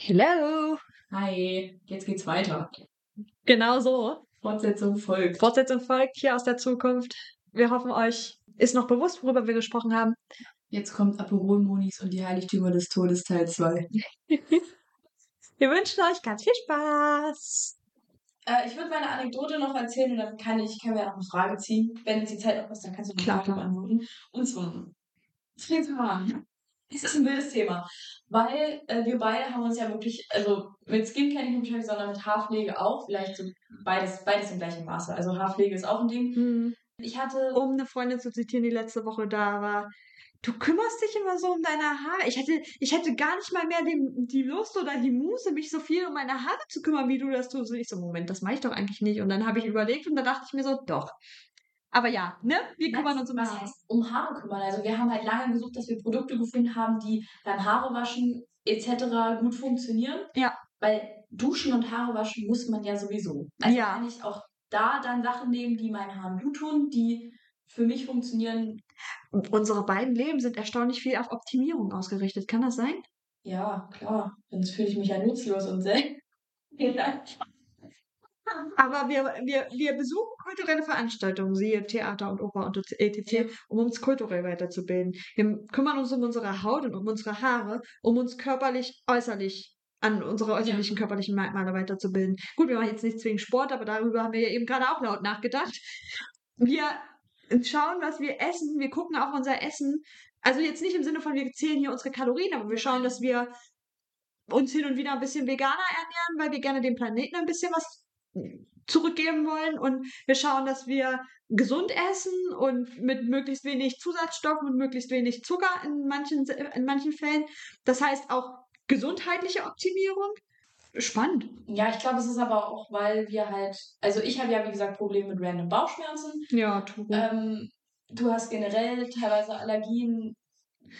Hello. Hi, jetzt geht's weiter. Genau so. Fortsetzung folgt. Fortsetzung folgt hier aus der Zukunft. Wir hoffen, euch ist noch bewusst, worüber wir gesprochen haben. Jetzt kommt Aperol Monis und die Heiligtümer des Todes Teil 2. Wir wünschen euch ganz viel Spaß. Äh, ich würde meine Anekdote noch erzählen und dann kann ich, kann mir noch eine Frage ziehen. Wenn die Zeit noch ist, dann kannst du noch Klar, eine Frage klar. beantworten. Und zwar, an. Es ist ein wildes Thema, weil äh, wir beide haben uns ja wirklich, also mit Skin kenne ich mich wahrscheinlich, sondern mit Haarpflege auch, vielleicht so beides, beides im gleichen Maße. Also Haarpflege ist auch ein Ding. Hm. Ich hatte Um eine Freundin zu zitieren, die letzte Woche da war. Du kümmerst dich immer so um deine Haare. Ich hätte, ich hätte gar nicht mal mehr den, die Lust oder die Muße, mich so viel um meine Haare zu kümmern, wie du das tust. Und ich so, Moment, das mache ich doch eigentlich nicht. Und dann habe ich überlegt und da dachte ich mir so, doch. Aber ja, ne? Wir kümmern uns um Haare. heißt um Haare kümmern? Also wir haben halt lange gesucht, dass wir Produkte gefunden haben, die beim Haarewaschen etc. gut funktionieren. Ja. Weil Duschen und Haare waschen muss man ja sowieso. Also Ja. kann ich auch da dann Sachen nehmen, die meinen Haaren gut tun, die für mich funktionieren. Unsere beiden Leben sind erstaunlich viel auf Optimierung ausgerichtet. Kann das sein? Ja, klar. Sonst fühle ich mich ja nutzlos und selbst. Aber wir, wir, wir besuchen kulturelle Veranstaltungen, siehe Theater und Oper und etc., um uns kulturell weiterzubilden. Wir kümmern uns um unsere Haut und um unsere Haare, um uns körperlich, äußerlich an unsere äußerlichen körperlichen Merkmale weiterzubilden. Gut, wir machen jetzt nicht zwingend Sport, aber darüber haben wir ja eben gerade auch laut nachgedacht. Wir schauen, was wir essen. Wir gucken auf unser Essen. Also jetzt nicht im Sinne von, wir zählen hier unsere Kalorien, aber wir schauen, dass wir uns hin und wieder ein bisschen veganer ernähren, weil wir gerne dem Planeten ein bisschen was zurückgeben wollen und wir schauen, dass wir gesund essen und mit möglichst wenig Zusatzstoffen und möglichst wenig Zucker in manchen, in manchen Fällen. Das heißt auch gesundheitliche Optimierung. Spannend. Ja, ich glaube, es ist aber auch, weil wir halt, also ich habe ja wie gesagt Probleme mit random Bauchschmerzen. Ja, Turo. Ähm, du hast generell teilweise Allergien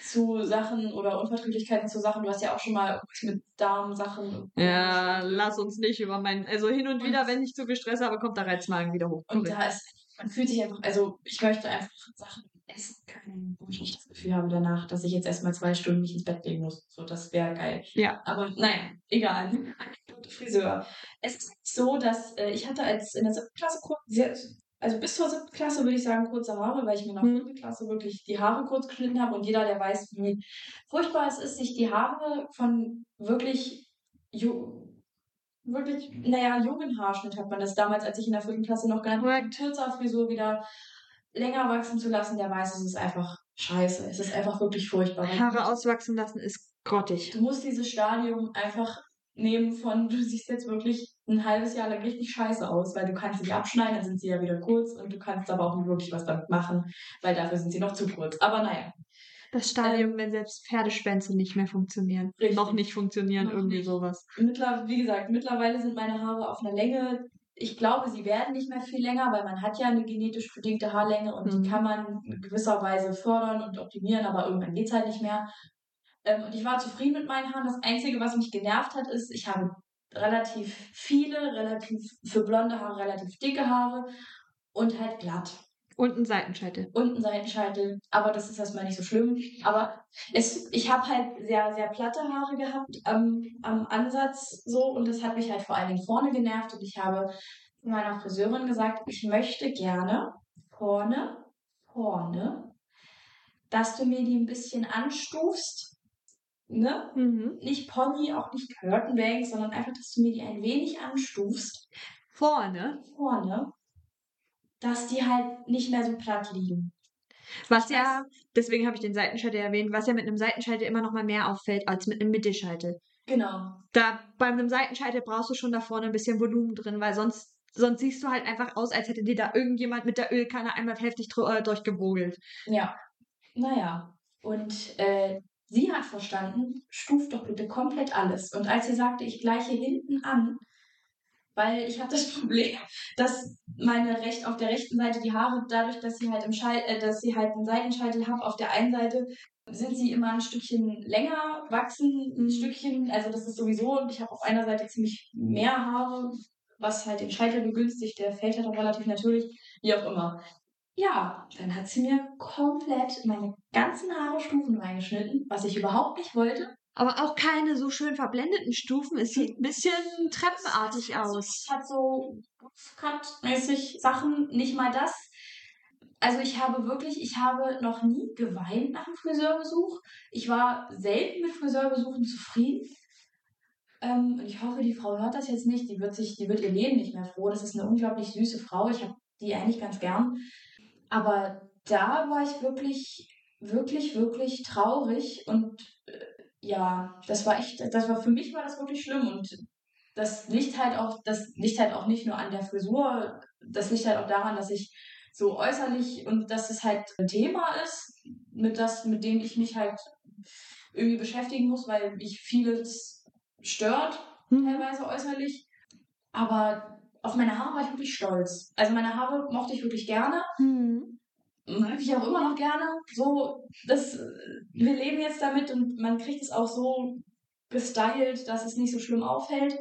zu Sachen oder Unverträglichkeiten zu Sachen. Du hast ja auch schon mal mit Darmsachen. ja, lass uns nicht über meinen. Also hin und wieder, wenn ich zu viel Stress habe, kommt der Reizmagen wieder hoch. Und da ist, man fühlt sich einfach, also ich möchte einfach Sachen essen können, wo ich nicht das Gefühl habe danach, dass ich jetzt erstmal zwei Stunden mich ins Bett legen muss. So, das wäre geil. Ja. Aber naja, egal. Anekdote Friseur. Es ist so, dass äh, ich hatte als in der siebten Klasse kurz, sehr, also bis zur siebten Klasse würde ich sagen kurze Haare, weil ich mir nach der Mhm. Klasse wirklich die Haare kurz geschnitten habe und jeder, der weiß, wie furchtbar es ist, sich die Haare von wirklich wirklich, naja, jungen Haarschnitt hat man das damals, als ich in der vierten Klasse noch genannt habe, Tirzerfrisur wieder länger wachsen zu lassen, der weiß, es ist einfach scheiße. Es ist einfach wirklich furchtbar. Haare auswachsen lassen ist grottig. Du musst dieses Stadium einfach nehmen von, du siehst jetzt wirklich ein halbes Jahr lang richtig scheiße aus, weil du kannst sie nicht abschneiden, dann sind sie ja wieder kurz und du kannst aber auch nicht wirklich was damit machen, weil dafür sind sie noch zu kurz. Aber naja. Das Stadium, wenn selbst Pferdeschwänze nicht mehr funktionieren. Richtig. Noch nicht funktionieren, Noch irgendwie nicht. sowas. Mittler, wie gesagt, mittlerweile sind meine Haare auf einer Länge. Ich glaube, sie werden nicht mehr viel länger, weil man hat ja eine genetisch bedingte Haarlänge und Mhm. die kann man in gewisser Weise fördern und optimieren, aber irgendwann geht's halt nicht mehr. Ähm, und ich war zufrieden mit meinen Haaren. Das Einzige, was mich genervt hat, ist, ich habe relativ viele, relativ für blonde Haare relativ dicke Haare und halt glatt. Und ein Seitenscheitel. und ein Seitenscheitel, aber das ist erstmal nicht so schlimm. Aber es, ich habe halt sehr, sehr platte Haare gehabt am, am Ansatz so und das hat mich halt vor allen Dingen vorne genervt und ich habe meiner Friseurin gesagt, ich möchte gerne vorne, vorne, dass du mir die ein bisschen anstufst, ne? Mhm. Nicht Pony, auch nicht Curtain sondern einfach, dass du mir die ein wenig anstufst, Vorne. vorne, dass die halt nicht mehr so platt liegen. Was Ich ja, deswegen habe ich den Seitenscheitel erwähnt, was ja mit einem Seitenscheitel immer noch mal mehr auffällt als mit einem Mittelscheitel. Genau. Da bei einem Seitenscheitel brauchst du schon da vorne ein bisschen Volumen drin, weil sonst, sonst siehst du halt einfach aus, als hätte dir da irgendjemand mit der Ölkanne einmal heftig äh, durchgewogelt. Ja. Naja. Und äh, sie hat verstanden, stuft doch bitte komplett alles. Und als sie sagte, ich gleiche hinten an, weil ich habe das Problem, dass meine recht auf der rechten Seite die Haare, dadurch, dass sie halt im Schei äh, dass sie halt einen Seitenscheitel haben, auf der einen Seite sind sie immer ein Stückchen länger, wachsen ein Mhm. Stückchen, also das ist sowieso, und ich habe auf einer Seite ziemlich mehr Haare, was halt den Scheitel begünstigt, der fällt halt auch relativ natürlich, wie auch immer. Ja, dann hat sie mir komplett meine ganzen Haare stufenrein geschnitten, was ich überhaupt nicht wollte. aber auch keine so schön verblendeten Stufen. Es sieht ein bisschen treppenartig aus. Es hat so Cut-mäßig Sachen, nicht mal das. Also ich habe wirklich, ich habe noch nie geweint nach einem Friseurbesuch. Ich war selten mit Friseurbesuchen zufrieden. Ähm, und ich hoffe, die Frau hört das jetzt nicht. Die wird sich, die wird ihr Leben nicht mehr froh. Das ist eine unglaublich süße Frau. Ich habe die eigentlich ganz gern. Aber da war ich wirklich, wirklich, wirklich traurig und äh, ja, das war echt, das war für mich war das wirklich schlimm und das liegt halt auch, das liegt halt auch nicht nur an der Frisur, das liegt halt auch daran, dass ich so äußerlich und dass es halt ein Thema ist, mit das, mit dem ich mich halt irgendwie beschäftigen muss, weil mich vieles stört, mhm. teilweise äußerlich. Aber auf meine Haare war ich wirklich stolz. Also meine Haare mochte ich wirklich gerne. Mhm. Mag ich auch immer noch gerne. So, das, wir leben jetzt damit und man kriegt es auch so gestylt, dass es nicht so schlimm auffällt.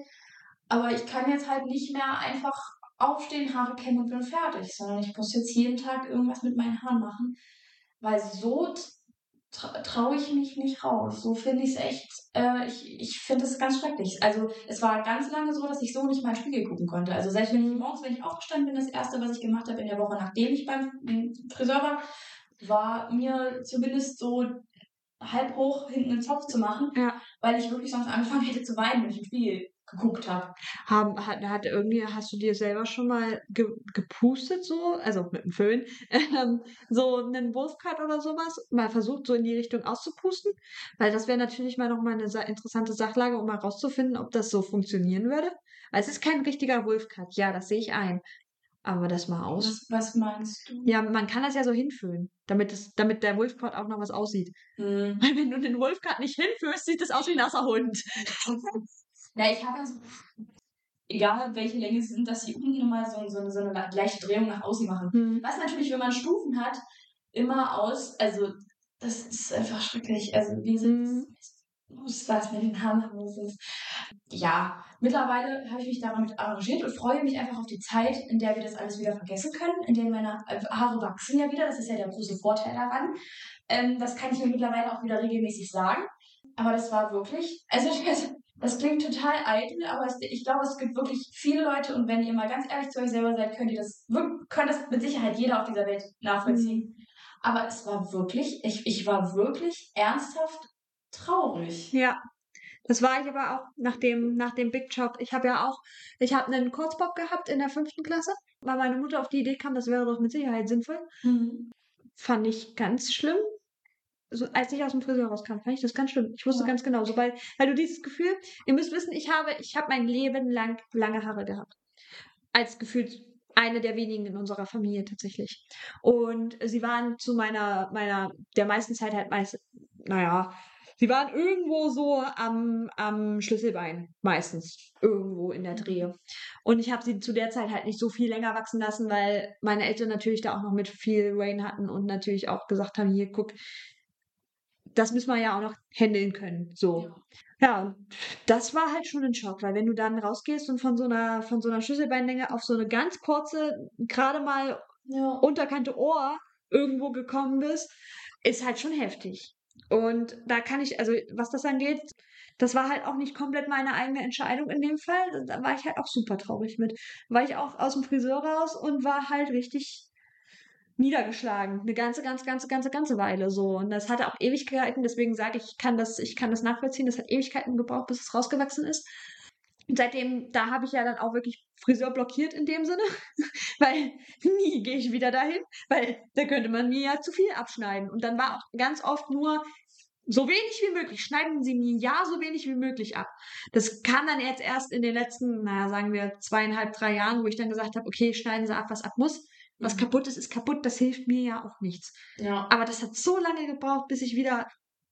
Aber ich kann jetzt halt nicht mehr einfach aufstehen, Haare kämmen und bin fertig, sondern ich muss jetzt jeden Tag irgendwas mit meinen Haaren machen, weil so traue ich mich nicht raus. So finde ich es echt, äh, ich, ich finde es ganz schrecklich. Also es war ganz lange so, dass ich so nicht mal in den Spiegel gucken konnte. Also selbst wenn ich morgens, wenn ich aufgestanden bin, das Erste, was ich gemacht habe in der Woche, nachdem ich beim Friseur war, war mir zumindest so halb hoch hinten einen Zopf zu machen, ja. weil ich wirklich sonst angefangen hätte zu weinen, wenn ich im Spiegel geguckt habe. Haben, hat, hat irgendwie, hast du dir selber schon mal ge, gepustet so, also mit dem Föhn, ähm, so einen Wolfcut oder sowas, mal versucht so in die Richtung auszupusten? Weil das wäre natürlich mal nochmal eine interessante Sachlage, um mal rauszufinden, ob das so funktionieren würde. Weil es ist kein richtiger Wolfcut, ja, das sehe ich ein. Aber das mal aus. Was, was, meinst du? Ja, man kann das ja so hinfüllen, damit, es, damit der Wolfcut auch noch was aussieht. Hm. Weil wenn du den Wolfcut nicht hinführst, sieht es aus wie ein nasser Hund. Ja, ich habe ja so, egal welche Länge sie sind, dass sie unten immer so, so, so eine leichte Drehung nach außen machen. Mhm. Was natürlich, wenn man Stufen hat, immer aus, also das ist einfach schrecklich. Also wir sind, muss was mit den Haaren haben. Ja, mittlerweile habe ich mich damit arrangiert und freue mich einfach auf die Zeit, in der wir das alles wieder vergessen können, in der meine Haare wachsen ja wieder. Das ist ja der große Vorteil daran. Ähm, das kann ich mir mittlerweile auch wieder regelmäßig sagen. Aber das war wirklich, also Das klingt total eitel, aber ich glaube, es gibt wirklich viele Leute und wenn ihr mal ganz ehrlich zu euch selber seid, könnt ihr das, könnt das mit Sicherheit jeder auf dieser Welt nachvollziehen. Mhm. Aber es war wirklich, ich, ich war wirklich ernsthaft traurig. Ja. Das war ich aber auch nach dem, nach dem Big Job. Ich habe ja auch, ich habe einen Kurzbob gehabt in der fünften Klasse, weil meine Mutter auf die Idee kam, das wäre doch mit Sicherheit sinnvoll. Mhm. Fand ich ganz schlimm so, als ich aus dem Friseur rauskam, fand ich das ganz schlimm. Ich wusste ja. ganz genau, so, weil, weil du dieses Gefühl, ihr müsst wissen, ich habe, ich habe mein Leben lang lange Haare gehabt. Als gefühlt eine der wenigen in unserer Familie tatsächlich. Und sie waren zu meiner, meiner, der meisten Zeit halt meist, naja, sie waren irgendwo so am, am Schlüsselbein, meistens. Irgendwo in der mhm. Drehe. Und ich habe sie zu der Zeit halt nicht so viel länger wachsen lassen, weil meine Eltern natürlich da auch noch mit viel Rain hatten und natürlich auch gesagt haben, hier, guck, das müssen wir ja auch noch handeln können. So. Ja. das war halt schon ein Schock, weil wenn du dann rausgehst und von so einer, von so einer Schlüsselbeinlänge auf so eine ganz kurze, gerade mal ja. unterkante Ohr irgendwo gekommen bist, ist halt schon heftig. Und da kann ich, also was das angeht, das war halt auch nicht komplett meine eigene Entscheidung in dem Fall. Da war ich halt auch super traurig mit. War ich auch aus dem Friseur raus und war halt richtig niedergeschlagen. Eine ganze, ganz, ganze, ganze, ganze Weile so. Und das hatte auch Ewigkeiten, deswegen sage ich, ich kann das, ich kann das nachvollziehen. Das hat Ewigkeiten gebraucht, bis es rausgewachsen ist. Und seitdem, da habe ich ja dann auch wirklich Friseur blockiert in dem Sinne, weil nie gehe ich wieder dahin, weil da könnte man mir ja zu viel abschneiden. Und dann war auch ganz oft nur so wenig wie möglich. Schneiden Sie mir ja so wenig wie möglich ab. Das kam dann jetzt erst in den letzten, naja, sagen wir zweieinhalb, drei Jahren, wo ich dann gesagt habe, okay, schneiden Sie ab, was ab muss. Was mhm. kaputt ist, ist kaputt. Das hilft mir ja auch nichts. Ja. Aber das hat so lange gebraucht, bis ich wieder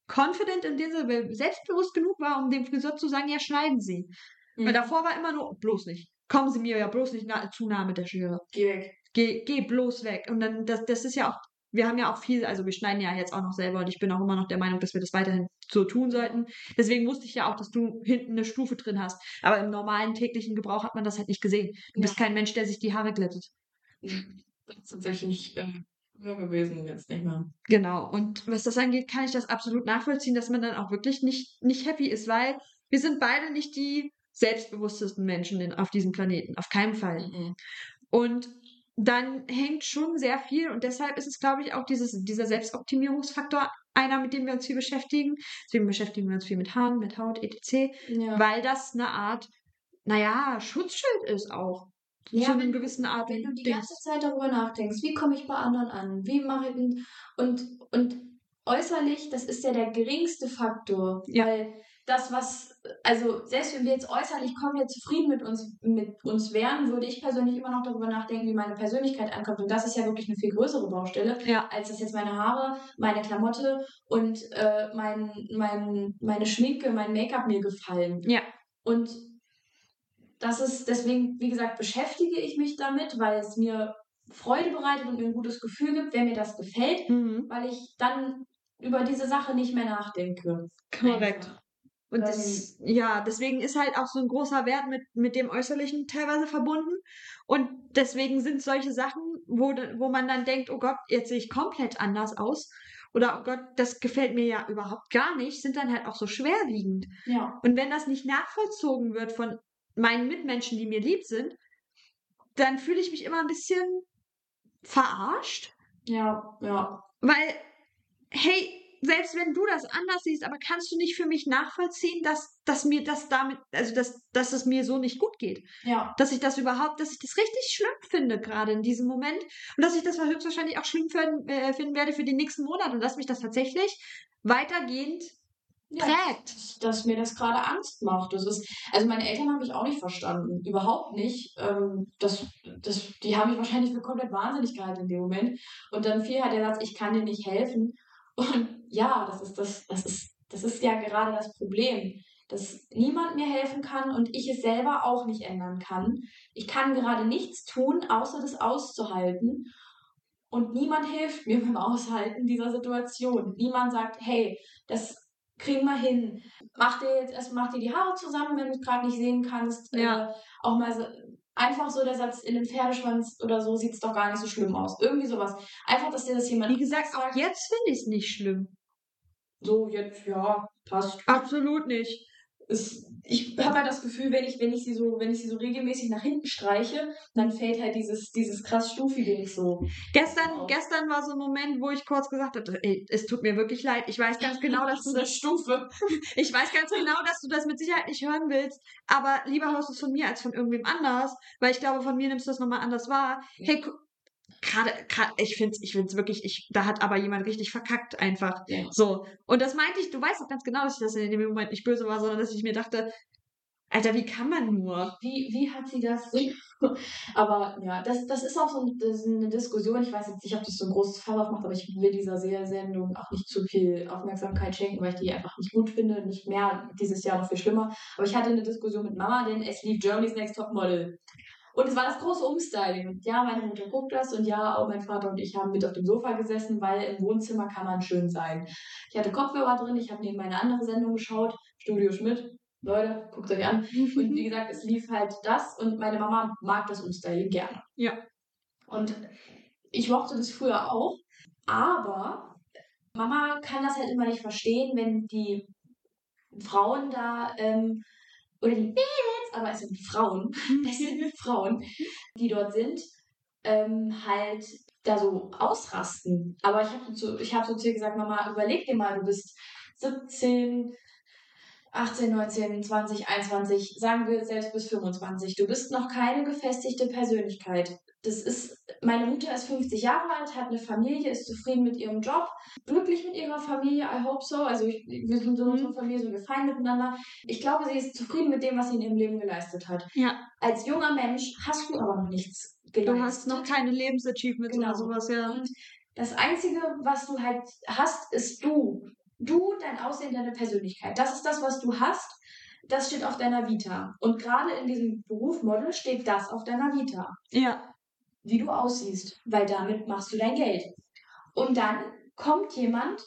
confident in dieser, selbstbewusst genug war, um dem Friseur zu sagen, ja, schneiden Sie. Mhm. Weil davor war immer nur, bloß nicht. Kommen Sie mir ja bloß nicht zu nah mit der Schere. Geh weg. Geh, geh bloß weg. Und dann, das, das ist ja auch, wir haben ja auch viel, also wir schneiden ja jetzt auch noch selber und ich bin auch immer noch der Meinung, dass wir das weiterhin so tun sollten. Deswegen wusste ich ja auch, dass du hinten eine Stufe drin hast. Aber im normalen täglichen Gebrauch hat man das halt nicht gesehen. Du ja. bist kein Mensch, der sich die Haare glättet. Mhm tatsächlich äh, früher gewesen, jetzt nicht mehr. Genau. Und was das angeht, kann ich das absolut nachvollziehen, dass man dann auch wirklich nicht, nicht happy ist, weil wir sind beide nicht die selbstbewusstesten Menschen auf diesem Planeten. Auf keinen Fall. Mhm. Und dann hängt schon sehr viel und deshalb ist es, glaube ich, auch dieses, dieser Selbstoptimierungsfaktor einer, mit dem wir uns viel beschäftigen. Deswegen beschäftigen wir uns viel mit Haaren, mit Haut, etc., Ja. weil das eine Art, naja, Schutzschild ist auch. Ja, zu wenn- gewissen Art Wenn du die Ding. ganze Zeit darüber nachdenkst, wie komme ich bei anderen an, wie mache ich und, und äußerlich, das ist ja der geringste Faktor, Ja. weil das, was, also selbst wenn wir jetzt äußerlich komplett zufrieden mit uns, mit uns wären, würde ich persönlich immer noch darüber nachdenken, wie meine Persönlichkeit ankommt. Und das ist ja wirklich eine viel größere Baustelle, Ja. als dass jetzt meine Haare, meine Klamotte und äh, mein, mein, meine Schminke, mein Make-up mir gefallen. Ja. Und das ist, deswegen, wie gesagt, beschäftige ich mich damit, weil es mir Freude bereitet und mir ein gutes Gefühl gibt, wenn mir das gefällt, Mhm. weil ich dann über diese Sache nicht mehr nachdenke. Korrekt. Einfach. Und das, ja, deswegen ist halt auch so ein großer Wert mit, mit dem Äußerlichen teilweise verbunden. Und deswegen sind solche Sachen, wo, wo man dann denkt, oh Gott, jetzt sehe ich komplett anders aus. Oder oh Gott, das gefällt mir ja überhaupt gar nicht, sind dann halt auch so schwerwiegend. Ja. Und wenn das nicht nachvollzogen wird von meinen Mitmenschen, die mir lieb sind, dann fühle ich mich immer ein bisschen verarscht. Ja, ja. Weil, hey, selbst wenn du das anders siehst, aber kannst du nicht für mich nachvollziehen, dass, dass mir das damit, also dass, dass es mir so nicht gut geht? Ja. Dass ich das überhaupt, dass ich das richtig schlimm finde, gerade in diesem Moment. Und dass ich das höchstwahrscheinlich auch schlimm finden, äh, finden werde für die nächsten Monate und dass mich das tatsächlich weitergehend ja. prägt. Dass, dass mir das gerade Angst macht. Das ist, also meine Eltern haben mich auch nicht verstanden. Überhaupt nicht. Ähm, das, das, die haben mich wahrscheinlich für komplett wahnsinnig gehalten in dem Moment. Und dann fiel halt der Satz, ich kann dir nicht helfen. Und ja, das ist das, das ist, das ist ja gerade das Problem. Dass niemand mir helfen kann und ich es selber auch nicht ändern kann. Ich kann gerade nichts tun, außer das auszuhalten. Und niemand hilft mir beim Aushalten dieser Situation. Niemand sagt, hey, das kriegen wir hin. Mach dir jetzt erst mach dir die Haare zusammen, wenn du es gerade nicht sehen kannst. Ja. Äh, auch mal so, einfach so der Satz in den Pferdeschwanz oder so sieht es doch gar nicht so schlimm aus. Irgendwie sowas. Einfach, dass dir das jemand Wie gesagt, auch jetzt finde ich es nicht schlimm. so jetzt ja passt. Absolut nicht. Es, ich habe halt das Gefühl, wenn ich wenn ich sie so wenn ich sie so regelmäßig nach hinten streiche, dann fällt halt dieses dieses krass stufige nicht so. Gestern, gestern war so ein Moment, wo ich kurz gesagt habe, ey, es tut mir wirklich leid. Ich weiß ganz genau, dass du das Stufe. Ich weiß ganz genau, dass du das mit Sicherheit nicht hören willst, aber lieber hörst du es von mir als von irgendwem anders, weil ich glaube, von mir nimmst du das nochmal anders wahr. Hey, gerade, gerade, ich find's, ich find's wirklich, ich, da hat aber jemand richtig verkackt einfach. Ja. So. Und das meinte ich, du weißt doch ganz genau, dass ich das in dem Moment nicht böse war, sondern dass ich mir dachte, Alter, wie kann man nur? Wie, wie hat sie das? aber ja, das, das ist auch so eine Diskussion. Ich weiß jetzt nicht, ob das so ein großes Fass aufmacht, aber ich will dieser Se- Sendung auch nicht zu viel Aufmerksamkeit schenken, weil ich die einfach nicht gut finde. Nicht mehr, dieses Jahr noch viel schlimmer. Aber ich hatte eine Diskussion mit Mama, denn es lief Germany's Next Top Model. Und es war das große Umstyling. Ja, meine Mutter guckt das und ja, auch mein Vater und ich haben mit auf dem Sofa gesessen, weil im Wohnzimmer kann man schön sein. Ich hatte Kopfhörer drin, ich habe neben meine andere Sendung geschaut, Studio Schmidt. Leute, guckt euch an. Und wie gesagt, es lief halt das und meine Mama mag das Umstyling gerne. Ja. Und ich mochte das früher auch, aber Mama kann das halt immer nicht verstehen, wenn die Frauen da, ähm, oder die aber es sind Frauen, es sind Frauen, die dort sind, ähm, halt da so ausrasten. Aber ich habe so, ich hab so zu ihr gesagt, Mama, überleg dir mal, du bist 17, 18, 19, 20, 21, sagen wir selbst bis 25. Du bist noch keine gefestigte Persönlichkeit. Das ist, meine Mutter ist 50 Jahre alt, hat eine Familie, ist zufrieden mit ihrem Job, glücklich mit ihrer Familie, I hope so. Also ich, wir sind so unsere Familie, so wir fein miteinander. Ich glaube, sie ist zufrieden mit dem, was sie in ihrem Leben geleistet hat. Ja, Als junger Mensch hast du aber noch nichts geleistet. du hast noch keine Lebensachievements Genau. oder sowas, ja. Und das Einzige, was du halt hast, ist du. Du, dein Aussehen, deine Persönlichkeit. Das ist das, was du hast. Das steht auf deiner Vita. Und gerade in diesem Beruf Model steht das auf deiner Vita. Ja, Wie du aussiehst. Weil damit machst du dein Geld. Und dann kommt jemand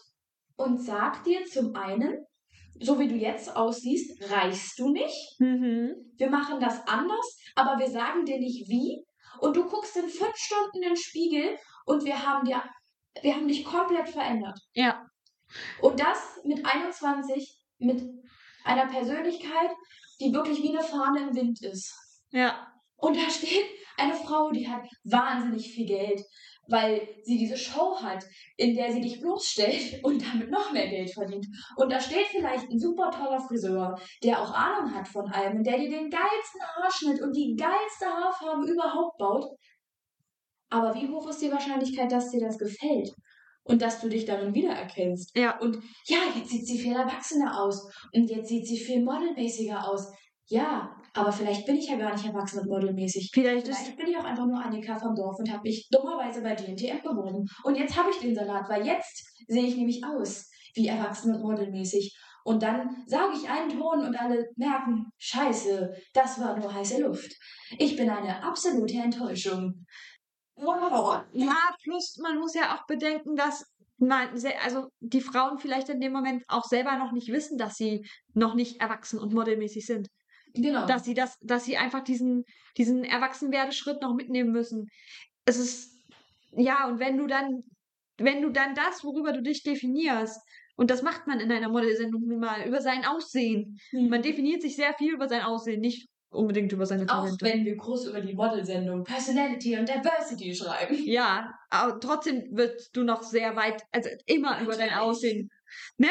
und sagt dir zum einen, so wie du jetzt aussiehst, reichst du nicht. mhm. Wir machen das anders, aber wir sagen dir nicht wie. Und du guckst in fünf Stunden in den Spiegel und wir haben dir wir haben dich komplett verändert. Ja. Und das mit 21, mit einer Persönlichkeit, die wirklich wie eine Fahne im Wind ist. Ja. Und da steht eine Frau, die hat wahnsinnig viel Geld, weil sie diese Show hat, in der sie dich bloßstellt und damit noch mehr Geld verdient. Und da steht vielleicht ein super toller Friseur, der auch Ahnung hat von allem, der dir den geilsten Haarschnitt und die geilste Haarfarbe überhaupt baut. Aber wie hoch ist die Wahrscheinlichkeit, dass dir das gefällt? Und dass du dich darin wiedererkennst. Ja. Und ja, jetzt sieht sie viel erwachsener aus. Und jetzt sieht sie viel modelmäßiger aus. Ja, aber vielleicht bin ich ja gar nicht erwachsen und modelmäßig. Vielleicht. Vielleicht bin ich auch einfach nur Annika vom Dorf und habe mich dummerweise bei DNTM beworben. Und jetzt habe ich den Salat, weil jetzt sehe ich nämlich aus wie erwachsen und modelmäßig. Und dann sage ich einen Ton und alle merken, scheiße, das war nur heiße Luft. Ich bin eine absolute Enttäuschung. Wow. Ja, plus man muss ja auch bedenken, dass man, also die Frauen vielleicht in dem Moment auch selber noch nicht wissen, dass sie noch nicht erwachsen und modelmäßig sind. Genau. Dass sie das, dass sie einfach diesen, diesen Erwachsenwerdeschritt noch mitnehmen müssen. Es ist, ja, und wenn du dann, wenn du dann das, worüber du dich definierst, und das macht man in einer Modelsendung nun mal, über sein Aussehen. Hm. Man definiert sich sehr viel über sein Aussehen, nicht unbedingt über seine auch Talente. wenn wir groß über die Modelsendung Personality und Diversity schreiben. Ja, aber trotzdem wirst du noch sehr weit, also immer über dein. Aussehen, ne?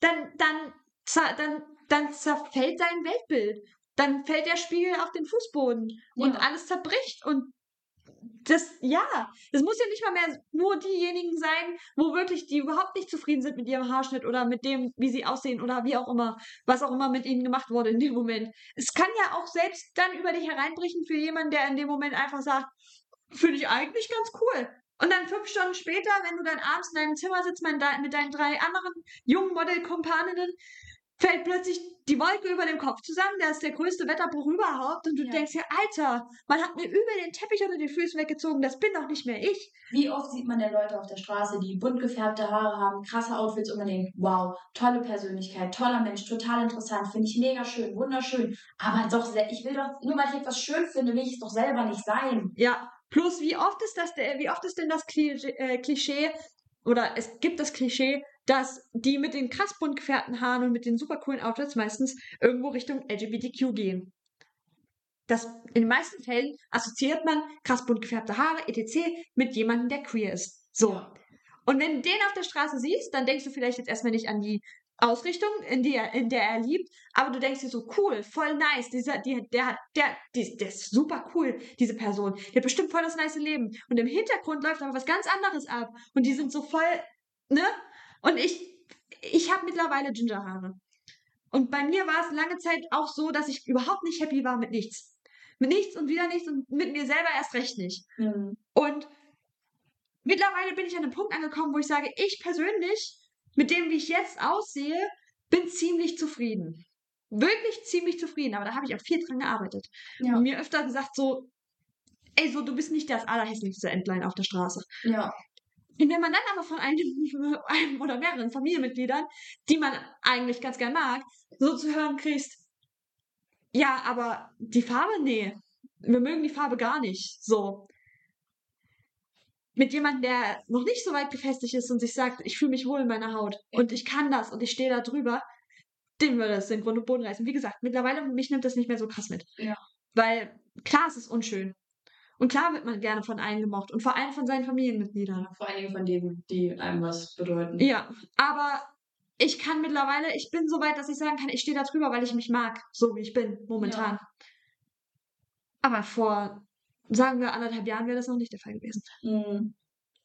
Dann, dann, dann, dann zerfällt dein Weltbild. Dann fällt der Spiegel auf den Fußboden und Ja. alles zerbricht und das, ja, das muss ja nicht mal mehr nur diejenigen sein, wo wirklich die überhaupt nicht zufrieden sind mit ihrem Haarschnitt oder mit dem, wie sie aussehen oder wie auch immer, was auch immer mit ihnen gemacht wurde in dem Moment. Es kann ja auch selbst dann über dich hereinbrechen für jemanden, der in dem Moment einfach sagt, finde ich eigentlich ganz cool. Und dann fünf Stunden später, wenn du dann abends in deinem Zimmer sitzt mit deinen drei anderen jungen Model-Kumpaninnen, fällt plötzlich die Wolke über dem Kopf zusammen. Der ist der größte Wetterbruch überhaupt. Und du Ja. denkst dir, Alter, man hat mir übel den Teppich unter die Füße weggezogen. Das bin doch nicht mehr ich. Wie oft sieht man denn Leute auf der Straße, die bunt gefärbte Haare haben, krasse Outfits und man denkt, wow, tolle Persönlichkeit, toller Mensch, total interessant, finde ich mega schön, wunderschön. Aber doch, ich will doch, nur weil ich etwas schön finde, will ich es doch selber nicht sein. Ja, plus wie oft ist das, der, wie oft ist denn das äh, Klischee oder es gibt das Klischee, dass die mit den krass bunt gefärbten Haaren und mit den super coolen Outfits meistens irgendwo Richtung LGBTQ gehen. Das, in den meisten Fällen assoziiert man krass bunt gefärbte Haare, etc. mit jemandem, der queer ist. So. Ja. Und wenn du den auf der Straße siehst, dann denkst du vielleicht jetzt erstmal nicht an die Ausrichtung, in, die er, in der er liebt, aber du denkst dir so, cool, voll nice, dieser, die, der, hat- der, die, der ist super cool, diese Person. Die hat bestimmt voll das nice Leben. Und im Hintergrund läuft aber was ganz anderes ab. Und die sind so voll, ne? Und ich, ich habe mittlerweile Gingerhaare. Und bei mir war es lange Zeit auch so, dass ich überhaupt nicht happy war mit nichts. Mit nichts und wieder nichts und mit mir selber erst recht nicht. Hm. Und mittlerweile bin ich an einem Punkt angekommen, wo ich sage, ich persönlich, mit dem, wie ich jetzt aussehe, bin ziemlich zufrieden. Wirklich ziemlich zufrieden, aber da habe ich auch viel dran gearbeitet. Ja. Und mir öfter gesagt so, ey, so, du bist nicht das allerhässlichste Entlein auf der Straße. Ja. Und wenn man dann aber von einem, einem oder mehreren Familienmitgliedern, die man eigentlich ganz gern mag, so zu hören kriegst, ja, aber die Farbe, nee, wir mögen die Farbe gar nicht, so. Mit jemandem, der noch nicht so weit gefestigt ist und sich sagt, ich fühle mich wohl in meiner Haut und ich kann das und ich stehe da drüber, dem würde es den Grund und Boden reißen. Wie gesagt, mittlerweile, mich nimmt das nicht mehr so krass mit. Ja. Weil, klar, es ist unschön. Und klar wird man gerne von allen gemocht und vor allem von seinen Familienmitgliedern. Vor allen Dingen von denen, die einem was bedeuten. Ja, aber ich kann mittlerweile, ich bin so weit, dass ich sagen kann, ich stehe da drüber, weil ich mich mag, so wie ich bin, momentan. Aber vor, sagen wir, anderthalb Jahren wäre das noch nicht der Fall gewesen. Hm.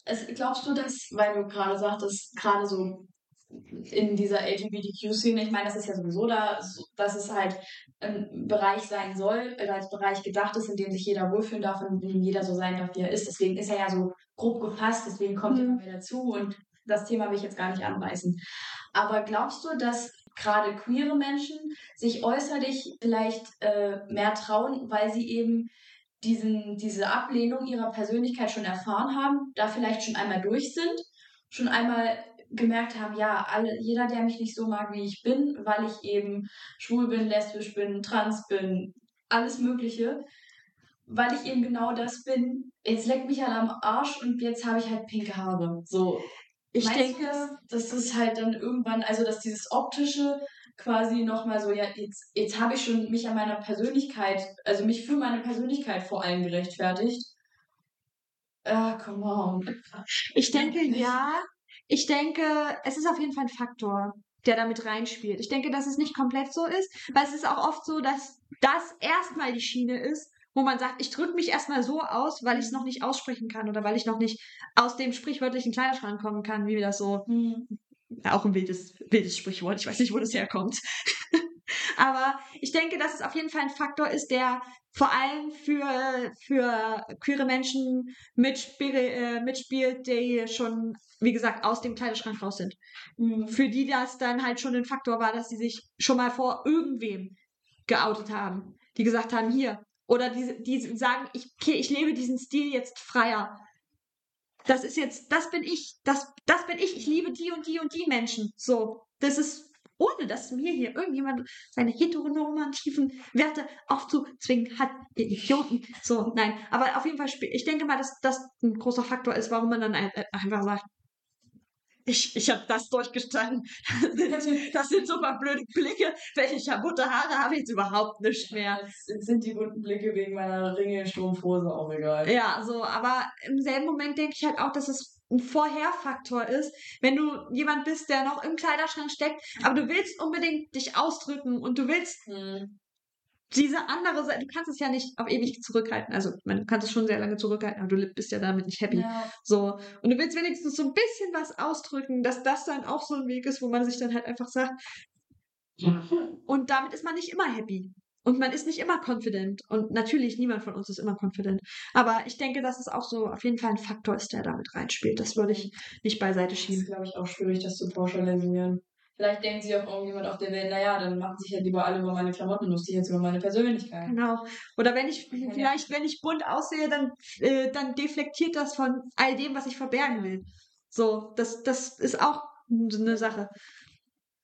Es, glaubst du, dass, weil du gerade sagtest, gerade so in dieser LGBTQ-Szene, ich meine, das ist ja sowieso da, dass es halt ein Bereich sein soll, oder als Bereich gedacht ist, in dem sich jeder wohlfühlen darf und in dem jeder so sein darf, wie er ist. Deswegen ist er ja so grob gefasst, deswegen kommt Mhm. immer mehr dazu und das Thema will ich jetzt gar nicht anreißen. Aber glaubst du, dass gerade queere Menschen sich äußerlich vielleicht äh, mehr trauen, weil sie eben diesen, diese Ablehnung ihrer Persönlichkeit schon erfahren haben, da vielleicht schon einmal durch sind, schon einmal gemerkt haben, ja, alle, jeder, der mich nicht so mag, wie ich bin, weil ich eben schwul bin, lesbisch bin, trans bin, alles Mögliche. weil ich eben genau das bin. Jetzt leckt mich alle am Arsch und jetzt habe ich halt pinke Haare. So. Ich Meinst denke, das ist halt dann irgendwann, also dass dieses optische quasi nochmal so, ja, jetzt, jetzt habe ich schon mich an meiner Persönlichkeit, also mich für meine Persönlichkeit vor allem gerechtfertigt. Ah, come on. ich denke, ja. Ich denke, es ist auf jeden Fall ein Faktor, der damit reinspielt. Ich denke, dass es nicht komplett so ist, weil es ist auch oft so, dass das erstmal die Schiene ist, wo man sagt, ich drücke mich erstmal so aus, weil ich es noch nicht aussprechen kann oder weil ich noch nicht aus dem sprichwörtlichen Kleiderschrank kommen kann, wie wir das so Hm. Auch ein wildes, wildes Sprichwort. Ich weiß nicht, wo das herkommt. Aber ich denke, dass es auf jeden Fall ein Faktor ist, der vor allem für, für queere Menschen mitspiel, äh, mitspielt, die schon, wie gesagt, aus dem Kleiderschrank raus sind. Hm. Für die das dann halt schon ein Faktor war, dass sie sich schon mal vor irgendwem geoutet haben. Die gesagt haben, hier. Oder die, die sagen, ich, ich lebe diesen Stil jetzt freier das ist jetzt, das bin ich, das, das bin ich, ich liebe die und die und die Menschen. So, das ist, ohne dass mir hier irgendjemand seine heteronormativen Werte aufzuzwingen hat, ihr Idioten. So, nein, aber auf jeden Fall, ich denke mal, dass das ein großer Faktor ist, warum man dann äh, einfach sagt, ich, ich habe das durchgestanden. Das sind super blöde Blicke. Welche ich bunte Haare habe ich jetzt überhaupt nicht mehr. Jetzt jetzt sind die bunten Blicke wegen meiner Ringelstrumpfhose auch egal. Ja, so, aber im selben Moment denke ich halt auch, dass es ein Vorherfaktor ist, wenn du jemand bist, der noch im Kleiderschrank steckt, aber du willst unbedingt dich ausdrücken und du willst Hm. diese andere Seite, du kannst es ja nicht auf ewig zurückhalten. Also, meine, du kannst es schon sehr lange zurückhalten, aber du bist ja damit nicht happy. Ja. So, und du willst wenigstens so ein bisschen was ausdrücken, dass das dann auch so ein Weg ist, wo man sich dann halt einfach sagt, und damit ist man nicht immer happy. Und man ist nicht immer confident. Und natürlich, niemand von uns ist immer confident. Aber ich denke, dass es auch so auf jeden Fall ein Faktor ist, der damit reinspielt. Das würde ich nicht beiseite Das ist, schieben. glaube ich, auch schwierig, das zu pauschalisieren. Vielleicht denkt sich auch irgendjemand auf der Welt, naja, dann machen sich ja lieber alle über meine Klamotten lustig, jetzt über meine Persönlichkeit. Genau. Oder wenn ich, Ja. vielleicht, wenn ich bunt aussehe, dann, äh, dann deflektiert das von all dem, was ich verbergen will. So, das, das ist auch eine Sache.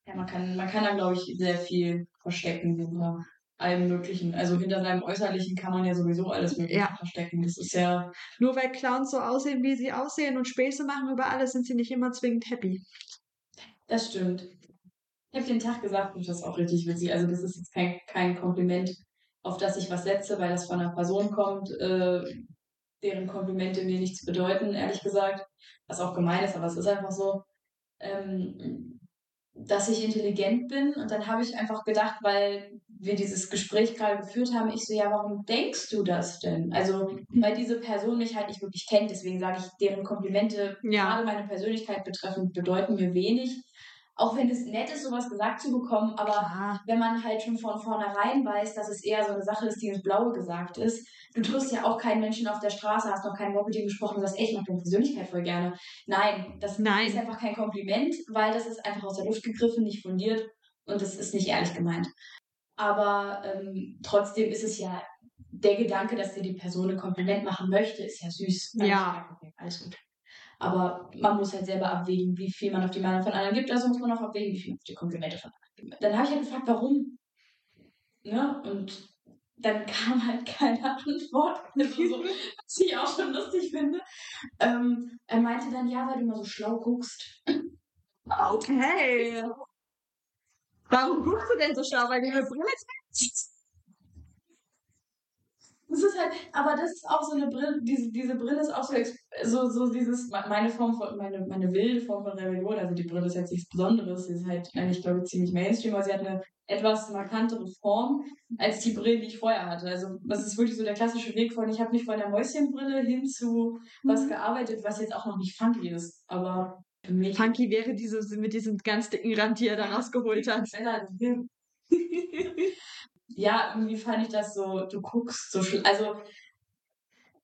Ja, man kann, man kann da, glaube ich, sehr viel verstecken hinter allem Möglichen. Also hinter seinem Äußerlichen kann man ja sowieso alles Mögliche Ja. verstecken. Das ist ja, Nur weil Clowns so aussehen, wie sie aussehen und Späße machen über alles, sind sie nicht immer zwingend happy. das stimmt. Ich habe den Tag gesagt und das ist auch richtig witzig. Also das ist jetzt kein, kein Kompliment, auf das ich was setze, weil das von einer Person kommt, äh, deren Komplimente mir nichts bedeuten, ehrlich gesagt. Was auch gemein ist, aber es ist einfach so. Ähm, dass ich intelligent bin. Und dann habe ich einfach gedacht, weil wir dieses Gespräch gerade geführt haben, ich so, ja, warum denkst du das denn? Also, weil diese Person mich halt nicht wirklich kennt, deswegen sage ich, deren Komplimente, Ja. gerade meine Persönlichkeit betreffend, bedeuten mir wenig. Auch wenn es nett ist, sowas gesagt zu bekommen, aber Klar. wenn man halt schon von vornherein weiß, dass es eher so eine Sache ist, die ins Blaue gesagt ist. Du triffst ja auch keinen Menschen auf der Straße, hast noch keinen Bock mit ihm gesprochen und sagst, ey, ich mag deine Persönlichkeit voll gerne. Nein, das Nein. ist einfach kein Kompliment, weil das ist einfach aus der Luft gegriffen, nicht fundiert und das ist nicht ehrlich gemeint. Aber ähm, trotzdem ist es ja der Gedanke, dass dir die Person ein Kompliment machen möchte, ist ja süß. Ja. Alles gut. Aber man muss halt selber abwägen, wie viel man auf die Meinung von anderen gibt. Also muss man auch abwägen, wie viel man auf die Komplimente von anderen gibt. Dann habe ich halt gefragt, warum. Ne? Und dann kam halt keine Antwort. Also so, was ich auch schon lustig finde. Ähm, er meinte dann, ja, weil du immer so schlau guckst. Okay. Warum guckst du denn so schlau? Weil du eine Brille trägst? Das ist halt, aber das ist auch so eine Brille, diese, diese Brille ist auch so, so, so dieses, meine Form von, meine, meine wilde Form von Rebellion, also die Brille ist jetzt nichts Besonderes, sie ist halt eigentlich, glaube ich, ziemlich Mainstream, aber sie hat eine etwas markantere Form als die Brillen, die ich vorher hatte. Also das ist wirklich so der klassische Weg von, ich habe mich von der Mäuschenbrille hin zu was Mhm. gearbeitet, was jetzt auch noch nicht funky ist, aber für mich Funky wäre diese mit diesem ganz dicken Rand, die er da rausgeholt hat. Ja, irgendwie fand ich das so, du guckst so schl- also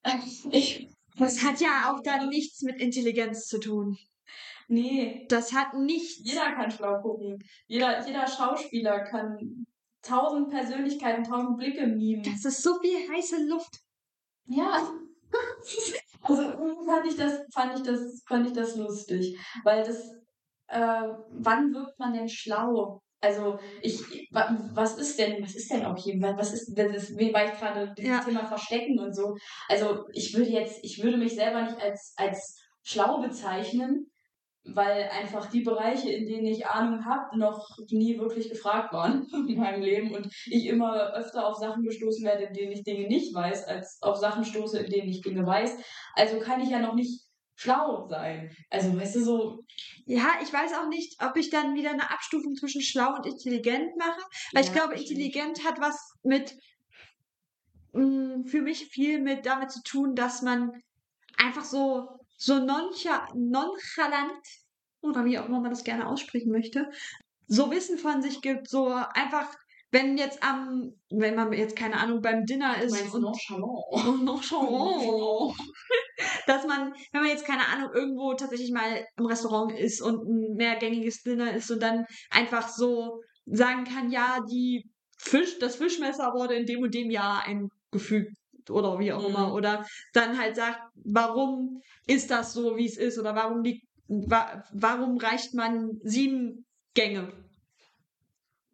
äh, ich Das hat ja auch dann nichts mit Intelligenz zu tun. nee, Das hat nichts. jeder kann schlau gucken. Jeder, jeder Schauspieler kann tausend Persönlichkeiten, tausend Blicke mimen. Das ist so wie heiße Luft. Ja. Also irgendwie fand ich das, fand ich das, fand ich das lustig. Weil das, äh, wann wirkt man denn schlau? Also ich, was ist denn, was ist denn auch hier, was ist, das ist, wie war ich gerade dieses ja. Thema Verstecken und so. Also ich würde jetzt, ich würde mich selber nicht als, als schlau bezeichnen, weil einfach die Bereiche, in denen ich Ahnung habe, noch nie wirklich gefragt waren in meinem Leben und ich immer öfter auf Sachen gestoßen werde, in denen ich Dinge nicht weiß, als auf Sachen stoße, in denen ich Dinge weiß. Also kann ich ja noch nicht schlau sein. Also, weißt du, so. Ja, ich weiß auch nicht, ob ich dann wieder eine Abstufung zwischen schlau und intelligent mache, weil ja, ich glaube, intelligent hat was mit, mh, mm, für mich viel mit damit zu tun, dass man einfach so so nonchalant, oder wie auch immer man das gerne aussprechen möchte, so Wissen von sich gibt, so einfach, wenn jetzt am, wenn man jetzt, keine Ahnung, beim Dinner ist. Meinst und nonchalant. nonchalant. dass man, wenn man jetzt, keine Ahnung, irgendwo tatsächlich mal im Restaurant ist und ein mehrgängiges Dinner ist und dann einfach so sagen kann, ja, die Fisch, das Fischmesser wurde in dem und dem Jahr eingefügt oder wie auch mhm. immer. Oder dann halt sagt, warum ist das so, wie es ist? Oder warum liegt, wa warum reicht man sieben Gänge?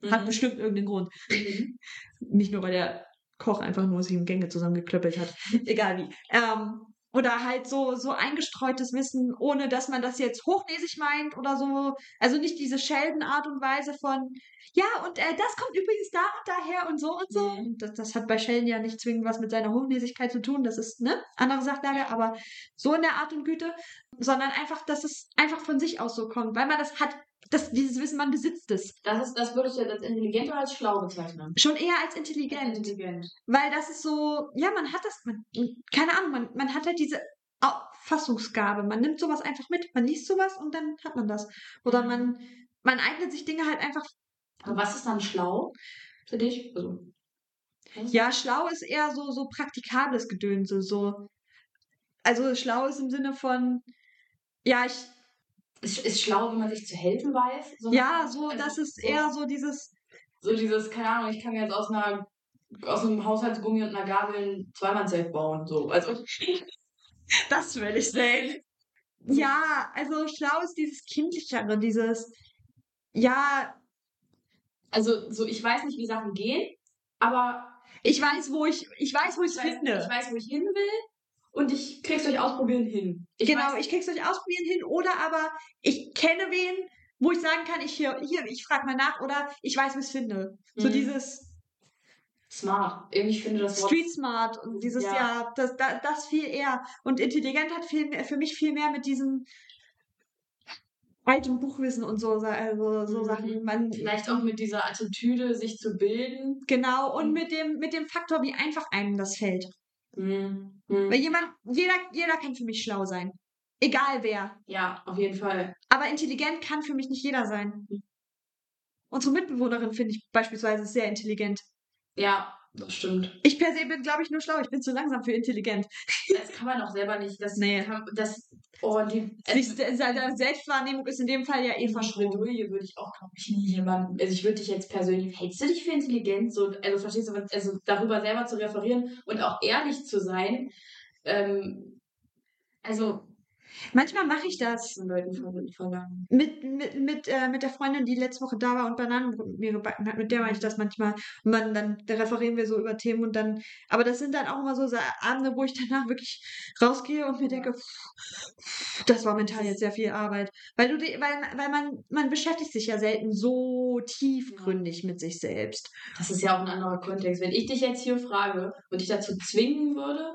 Hat mhm. bestimmt irgendeinen Grund. Mhm. Nicht nur, weil der Koch einfach nur sieben Gänge zusammengeklöppelt hat. Egal wie. Ähm, oder halt so, so eingestreutes Wissen, ohne dass man das jetzt hochnäsig meint oder so. Also nicht diese Sheldon-Art und Weise von, ja, und äh, das kommt übrigens da und daher und so und so. Mhm. Das, das hat bei Sheldon ja nicht zwingend was mit seiner Hochnäsigkeit zu tun. Das ist, ne, andere Sachlage, aber so in der Art und Güte, sondern einfach, dass es einfach von sich aus so kommt, weil man das hat das, dieses Wissen, man besitzt es. Das, ist, das würdest du als intelligent oder als schlau bezeichnen? Schon eher als intelligent. intelligent. Weil das ist so, ja, man hat das, man, keine Ahnung, man, man hat halt diese Fassungsgabe. Man nimmt sowas einfach mit, man liest sowas und dann hat man das. Oder mhm. man, man eignet sich Dinge halt einfach. Aber was ist dann schlau für dich? Also, ja, schlau ist eher so, so praktikables Gedönse. So. Also schlau ist im Sinne von, ja, ich, ist, ist schlau, wenn man sich zu helfen weiß. So ja, so, also, das ist eher so dieses. So dieses, keine Ahnung, ich kann jetzt aus einer aus einem Haushaltsgummi und einer Gabel ein Zweimannzelt bauen. So. Also. das will ich sehen. Ja, also schlau ist dieses Kindlichere, dieses. Ja. Also, so, ich weiß nicht, wie Sachen gehen, aber. Ich weiß, wo ich, ich weiß, wo ich finde. Ich weiß, wo ich hin will und ich krieg's euch ausprobieren hin. Ich genau, weiß, ich krieg's euch ausprobieren hin oder aber ich kenne wen, wo ich sagen kann, ich hier, hier, ich frage mal nach oder ich weiß, wie ich es finde. Mhm. So dieses Smart. Irgendwie finde das Wort Street Smart und dieses ja, ja das, das, das viel eher. Und intelligent hat viel mehr, für mich viel mehr mit diesem altem Buchwissen und so, also so mhm. Sachen. Man, Vielleicht auch mit dieser Attitüde, sich zu bilden. Genau, und mhm. mit dem, mit dem Faktor, wie einfach einem das fällt. Mhm. Mhm. Weil jemand, jeder, jeder kann für mich schlau sein. Egal wer. Ja, auf jeden Fall. Aber intelligent kann für mich nicht jeder sein. Mhm. Unsere Mitbewohnerin finde ich beispielsweise sehr intelligent. Ja, das stimmt. Ich per se bin, glaube ich, nur schlau. Ich bin zu langsam für intelligent. Das kann man auch selber nicht. Das, nee. Kann, das, oh, die, es, seine Selbstwahrnehmung ist in dem Fall ja eh verschwunden. Würde ich auch, glaube ich, nie jemanden. Also ich würde dich jetzt persönlich, hältst du dich für intelligent? So, also verstehst du, also darüber selber zu referieren und auch ehrlich zu sein. Ähm, also Manchmal mache ich das. Mit, mit, mit, äh, mit der Freundin, die letzte Woche da war und Bananen mit mir gebacken hat, mit der mache ich das manchmal. Und man, dann da referieren wir so über Themen und dann, aber das sind dann auch immer so Abende, wo ich danach wirklich rausgehe und mir denke, pff, das war mental jetzt sehr viel Arbeit. Weil du, weil, weil man, man beschäftigt sich ja selten so tiefgründig mit sich selbst. Das ist ja auch ein anderer Kontext. Wenn ich dich jetzt hier frage und dich dazu zwingen würde,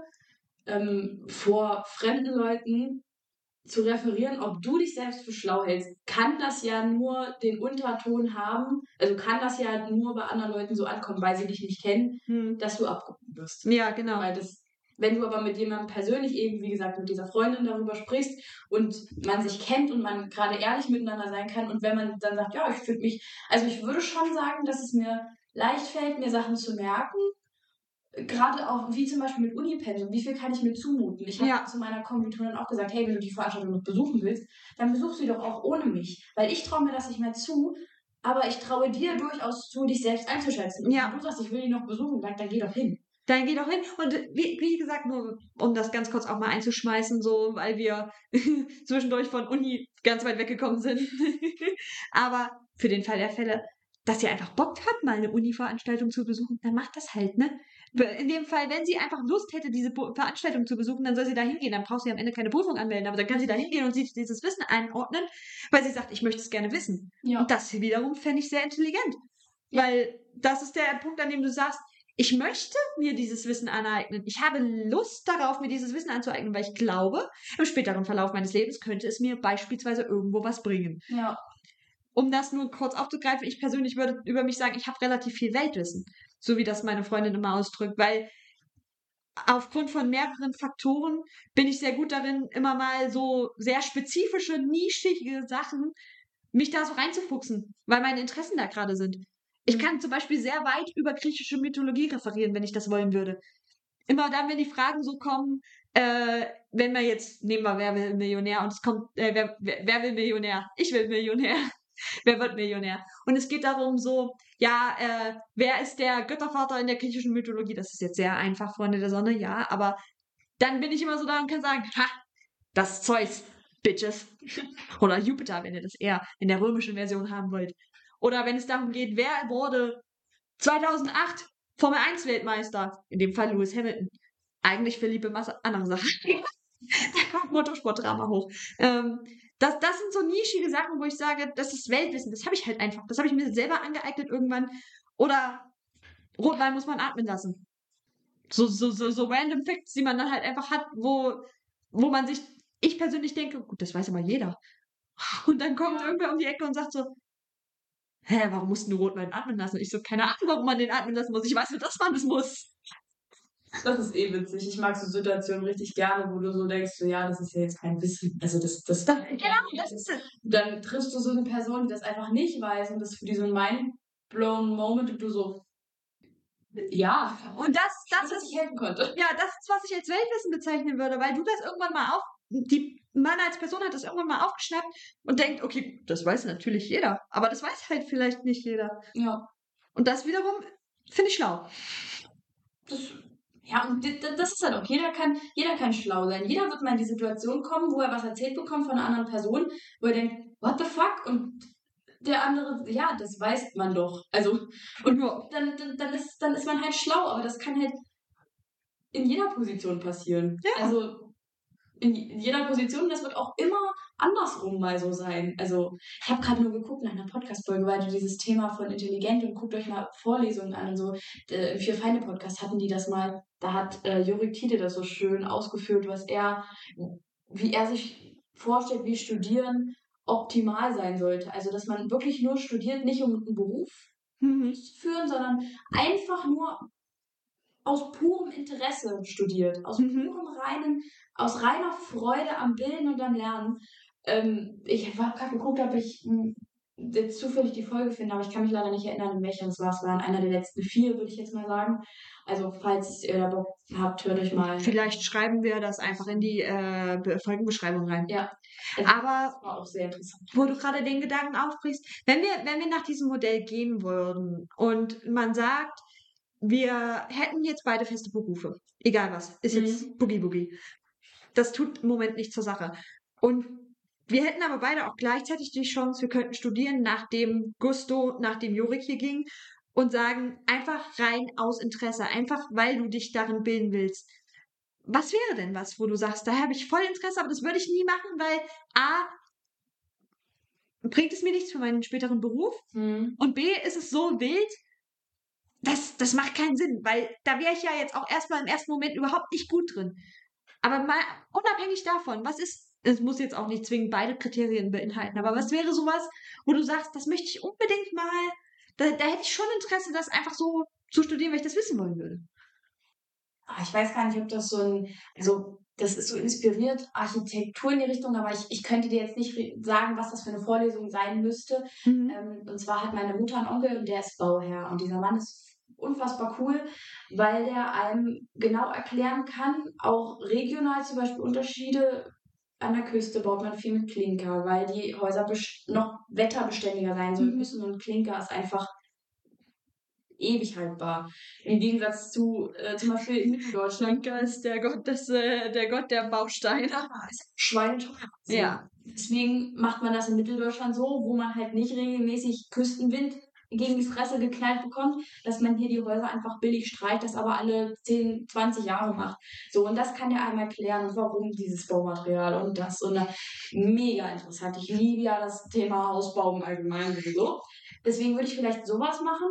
ähm, vor fremden Leuten zu referieren, ob du dich selbst für schlau hältst, kann das ja nur den Unterton haben, also kann das ja nur bei anderen Leuten so ankommen, weil sie dich nicht kennen, hm. dass du abgehoben wirst. Ja, genau. Weil das, wenn du aber mit jemandem persönlich eben, wie gesagt, mit dieser Freundin darüber sprichst und man sich kennt und man gerade ehrlich miteinander sein kann und wenn man dann sagt, ja, ich fühle mich, also ich würde schon sagen, dass es mir leicht fällt, mir Sachen zu merken gerade auch, wie zum Beispiel mit Unipensum, wie viel kann ich mir zumuten? Ich habe ja. zu meiner Kommilitonin auch gesagt, hey, wenn du die Veranstaltung noch besuchen willst, dann besuch sie doch auch ohne mich. Weil ich traue mir das nicht mehr zu, aber ich traue dir durchaus zu, dich selbst einzuschätzen. Ja. Wenn du sagst, ich will die noch besuchen, dann, dann geh doch hin. Dann geh doch hin. Und wie, wie, gesagt, nur um das ganz kurz auch mal einzuschmeißen, so, weil wir zwischendurch von Uni ganz weit weggekommen sind. aber für den Fall der Fälle, dass sie einfach Bock hat, mal eine Uni-Veranstaltung zu besuchen, dann macht das halt, ne? In dem Fall, wenn sie einfach Lust hätte, diese Veranstaltung zu besuchen, dann soll sie da hingehen. Dann braucht sie am Ende keine Prüfung anmelden, aber dann kann sie da hingehen und sich dieses Wissen einordnen, weil sie sagt, ich möchte es gerne wissen. Ja. Und das wiederum fände ich sehr intelligent. Weil das ist der Punkt, an dem du sagst, ich möchte mir dieses Wissen aneignen. Ich habe Lust darauf, mir dieses Wissen anzueignen, weil ich glaube, im späteren Verlauf meines Lebens könnte es mir beispielsweise irgendwo was bringen. ja. Um das nur kurz aufzugreifen, ich persönlich würde über mich sagen, ich habe relativ viel Weltwissen. So wie das meine Freundin immer ausdrückt, weil aufgrund von mehreren Faktoren bin ich sehr gut darin, immer mal so sehr spezifische, nischige Sachen, mich da so reinzufuchsen, weil meine Interessen da gerade sind. Ich kann zum Beispiel sehr weit über griechische Mythologie referieren, wenn ich das wollen würde. Immer dann, wenn die Fragen so kommen, äh, wenn wir jetzt, nehmen wir Wer will Millionär und es kommt, äh, wer, wer, wer will Millionär? Ich will Millionär. wer wird Millionär? Und es geht darum so, ja, äh, wer ist der Göttervater in der griechischen Mythologie? Das ist jetzt sehr einfach, Freunde der Sonne, ja, aber dann bin ich immer so da und kann sagen, ha, das Zeus, Bitches. Oder Jupiter, wenn ihr das eher in der römischen Version haben wollt. Oder wenn es darum geht, wer wurde 2008 Formel 1 Weltmeister? In dem Fall Lewis Hamilton. Eigentlich für liebe Masse andere Sachen. da kommt Motorsportdrama hoch. Ähm, das, das sind so nischige Sachen, wo ich sage, das ist Weltwissen. Das habe ich halt einfach. Das habe ich mir selber angeeignet irgendwann. Oder Rotwein muss man atmen lassen. So, so, so, so random Facts, die man dann halt einfach hat, wo, wo man sich, ich persönlich denke, gut, das weiß aber jeder. Und dann kommt irgendwer um die Ecke und sagt so, hä, warum musst du Rotwein atmen lassen? Und ich so, keine Ahnung, warum man den atmen lassen muss. Ich weiß nur, dass man das muss. Das ist eh witzig. Ich mag so Situationen richtig gerne, wo du so denkst, so, ja, das ist ja jetzt kein Wissen. Also das, das, Das, genau, das ist es. dann triffst du so eine Person, die das einfach nicht weiß und das für die so ein mind-blown Moment und du so, ja, Und das, das ist, ich helfen konnte. ja, das ist, was ich als Weltwissen bezeichnen würde, weil du das irgendwann mal auf, die, man als Person hat das irgendwann mal aufgeschnappt und denkt, okay, das weiß natürlich jeder, aber das weiß halt vielleicht nicht jeder. Ja. Und das wiederum finde ich schlau. Das, ja, und das ist halt auch, jeder kann, jeder kann schlau sein. Jeder wird mal in die Situation kommen, wo er was erzählt bekommt von einer anderen Person, wo er denkt, what the fuck? Und der andere, ja, das weiß man doch. Also, und Ja. dann, dann, dann, ist, dann ist man halt schlau, aber das kann halt in jeder Position passieren. Ja. Also in jeder Position, das wird auch immer andersrum mal so sein. Also ich habe gerade nur geguckt nach einer Podcast-Folge, weil du dieses Thema von intelligent und guckt euch mal Vorlesungen an und so. Äh, Im Vier-Feinde-Podcast hatten die das mal. Da hat äh, Jurik Tiede das so schön ausgeführt, was er, wie er sich vorstellt, wie Studieren optimal sein sollte. Also dass man wirklich nur studiert, nicht um einen Beruf Mhm. zu führen, sondern einfach nur aus purem Interesse studiert, aus Mhm. purem reinen, aus reiner Freude am Bilden und am Lernen. Ähm, ich habe gerade geguckt, ob ich hm, jetzt zufällig die Folge finde, aber ich kann mich leider nicht erinnern, in welcher es war. Es war in einer der letzten vier, würde ich jetzt mal sagen. Also falls ihr da Bock habt, hört euch mal. Vielleicht schreiben wir das einfach in die äh, Be- Folgenbeschreibung rein. Ja. Aber Das war auch sehr interessant. wo du gerade den Gedanken aufbrichst, wenn wir, wenn wir nach diesem Modell gehen würden und man sagt, wir hätten jetzt beide feste Berufe, egal was, ist jetzt Boogie Boogie. Das tut im Moment nichts zur Sache. Und wir hätten aber beide auch gleichzeitig die Chance, wir könnten studieren, nachdem Gusto, nachdem Jorik hier ging und sagen, einfach rein aus Interesse, einfach weil du dich darin bilden willst. Was wäre denn was, wo du sagst, da habe ich voll Interesse, aber das würde ich nie machen, weil A, bringt es mir nichts für meinen späteren Beruf Hm. und B, ist es so wild, das, das macht keinen Sinn, weil da wäre ich ja jetzt auch erstmal im ersten Moment überhaupt nicht gut drin. Aber mal unabhängig davon, was ist, es muss jetzt auch nicht zwingend beide Kriterien beinhalten, aber was wäre sowas, wo du sagst, das möchte ich unbedingt mal, da, da hätte ich schon Interesse, das einfach so zu studieren, weil ich das wissen wollen würde. Ah, Ich weiß gar nicht, ob das so ein, also das ist so inspiriert, Architektur in die Richtung, aber ich, ich könnte dir jetzt nicht sagen, was das für eine Vorlesung sein müsste. Mhm. Ähm, und zwar hat meine Mutter einen Onkel und der ist Bauherr. Und dieser Mann ist unfassbar cool, weil der einem genau erklären kann, auch regional zum Beispiel Unterschiede. An der Küste baut man viel mit Klinker, weil die Häuser noch wetterbeständiger sein sollen Mhm. müssen und Klinker ist einfach ewig haltbar. Im Gegensatz zu äh, zum Beispiel in Mitteldeutschland Schlanker ist der Gott des, äh, der Gott der Bausteine. schweineteuer. Ja. Deswegen macht man das in Mitteldeutschland so, wo man halt nicht regelmäßig Küstenwind gegen die Fresse geknallt bekommt, dass man hier die Häuser einfach billig streicht, das aber alle 10, 20 Jahre macht. So, und das kann der einmal klären, warum dieses Baumaterial und das. Und mega interessant. Ich liebe ja das Thema Hausbau im Allgemeinen sowieso. Deswegen würde ich vielleicht sowas machen.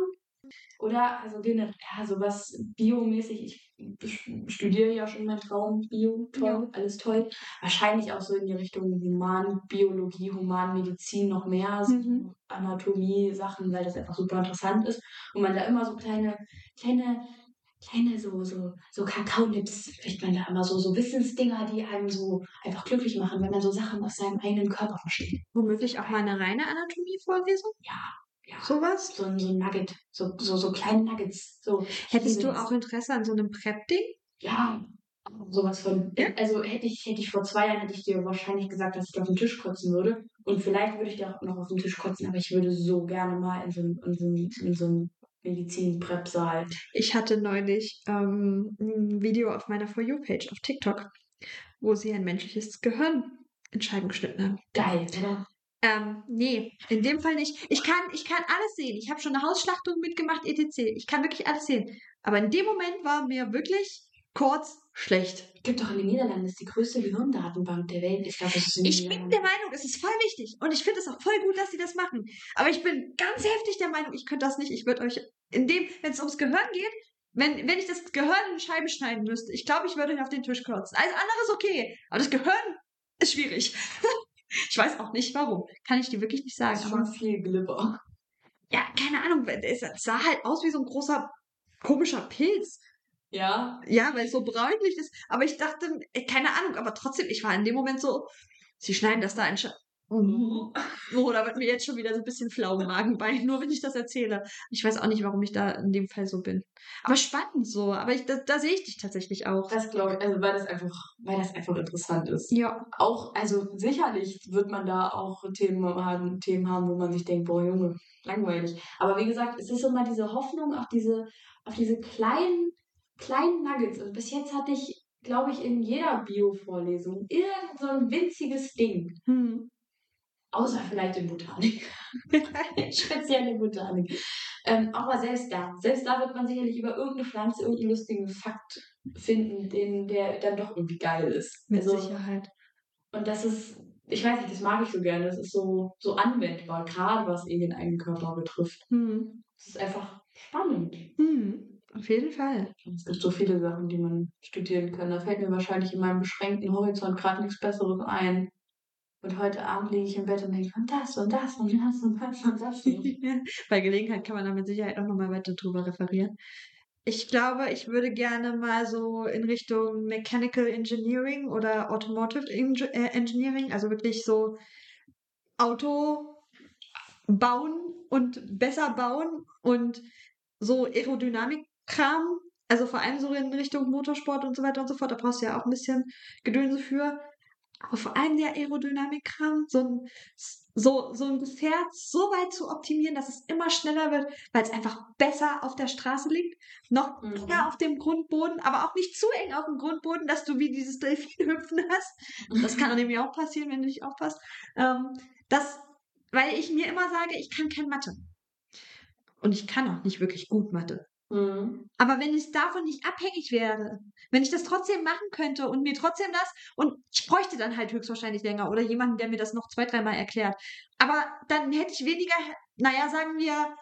Oder, also generell, ja, sowas biomäßig. Ich studiere ja schon mein Traum Bio, toll, ja. alles toll. Wahrscheinlich auch so in die Richtung Humanbiologie, Humanmedizin noch mehr, mhm. Anatomie, Sachen, weil das einfach super interessant ist. Und man da immer so kleine, kleine, kleine so, so, so Kakaonips, kriegt man da immer so, so Wissensdinger, die einem so einfach glücklich machen, wenn man so Sachen aus seinem eigenen Körper versteht. Womöglich auch mal eine reine Anatomie-Vorlesung? Ja, ja, sowas? So, so ein Nugget, so, so, so kleine Nuggets. So, Hättest du auch Interesse an so einem Prep-Ding? Ja, sowas von. Ja? Also hätte ich, hätte ich vor zwei Jahren hätte ich dir wahrscheinlich gesagt, dass ich dir auf den Tisch kotzen würde. Und vielleicht würde ich dir auch noch auf den Tisch kotzen, aber ich würde so gerne mal in so, in so, in so einem Medizin-Prep-Saal. Ich hatte neulich ähm, ein Video auf meiner For You-Page auf TikTok, wo sie ein menschliches Gehirn in Scheiben geschnitten haben. Geil, oder? Ähm, nee, in dem Fall nicht. Ich kann, ich kann alles sehen. Ich habe schon eine Hausschlachtung mitgemacht, etc. Ich kann wirklich alles sehen. Aber in dem Moment war mir wirklich kurz schlecht. Gibt doch in den Niederlanden, ist die größte Gehirndatenbank der Welt. Ich glaube, das ist Ich bin der Meinung, es ist voll wichtig. Und ich finde es auch voll gut, dass sie das machen. Aber ich bin ganz heftig der Meinung, ich könnte das nicht. Ich würde euch, in dem, wenn es ums Gehirn geht, wenn, wenn ich das Gehirn in Scheiben schneiden müsste, ich glaube, ich würde euch auf den Tisch kotzen. Alles andere ist okay. Aber das Gehirn ist schwierig. Ich weiß auch nicht warum. Kann ich dir wirklich nicht sagen. Das ist schon viel Glibber. Ja, keine Ahnung. Es sah halt aus wie so ein großer, komischer Pilz. Ja. Ja, weil es so bräunlich ist. Aber ich dachte, keine Ahnung, aber trotzdem, ich war in dem Moment so, sie schneiden das da anscheinend. Mhm. Oh, da wird mir jetzt schon wieder so ein bisschen flau im Magen bei, nur wenn ich das erzähle. Ich weiß auch nicht, warum ich da in dem Fall so bin. Aber spannend so. Aber ich, da, da sehe ich dich tatsächlich auch. Das glaube ich, also weil das einfach, weil das einfach interessant ist. Ja. Auch, also sicherlich wird man da auch Themen haben, Themen haben, wo man sich denkt, boah Junge, langweilig. Aber wie gesagt, es ist immer diese Hoffnung auf diese, auf diese kleinen, kleinen Nuggets. Und bis jetzt hatte ich, glaube ich, in jeder Bio-Vorlesung irgend so ein winziges Ding. Hm Außer vielleicht in Botanik. Speziell in Botanik. Ähm, aber selbst da, selbst da wird man sicherlich über irgendeine Pflanze irgendeinen lustigen Fakt finden, den, der dann doch irgendwie geil ist. Mit also, Sicherheit. Und das ist, ich weiß nicht, das mag ich so gerne. Das ist so, so anwendbar, gerade was eh den eigenen Körper betrifft. Hm. Das ist einfach spannend. Hm. Auf jeden Fall. Es gibt so viele Sachen, die man studieren kann. Da fällt mir wahrscheinlich in meinem beschränkten Horizont gerade nichts Besseres ein. Und heute Abend liege ich im Bett und denke, und das und das und das und das und das. Bei Gelegenheit kann man da mit Sicherheit auch nochmal weiter drüber referieren. Ich glaube, ich würde gerne mal so in Richtung Mechanical Engineering oder Automotive äh, Engineering, also wirklich so Auto bauen und besser bauen und so Aerodynamik-Kram, also vor allem so in Richtung Motorsport und so weiter und so fort. Da brauchst du ja auch ein bisschen Gedönse für vor allem der Aerodynamikkram, so ein, so, so ein Gefährt so weit zu optimieren, dass es immer schneller wird, weil es einfach besser auf der Straße liegt, noch mhm. enger auf dem Grundboden, aber auch nicht zu eng auf dem Grundboden, dass du wie dieses Delfin hüpfen hast. Das kann nämlich auch passieren, wenn du nicht aufpasst. Ähm, das, weil ich mir immer sage, ich kann kein Mathe. Und ich kann auch nicht wirklich gut Mathe. Mhm. Aber wenn ich davon nicht abhängig wäre, wenn ich das trotzdem machen könnte und mir trotzdem das, und ich bräuchte dann halt höchstwahrscheinlich länger oder jemanden, der mir das noch zwei, dreimal erklärt. Aber dann hätte ich weniger, naja, sagen wir,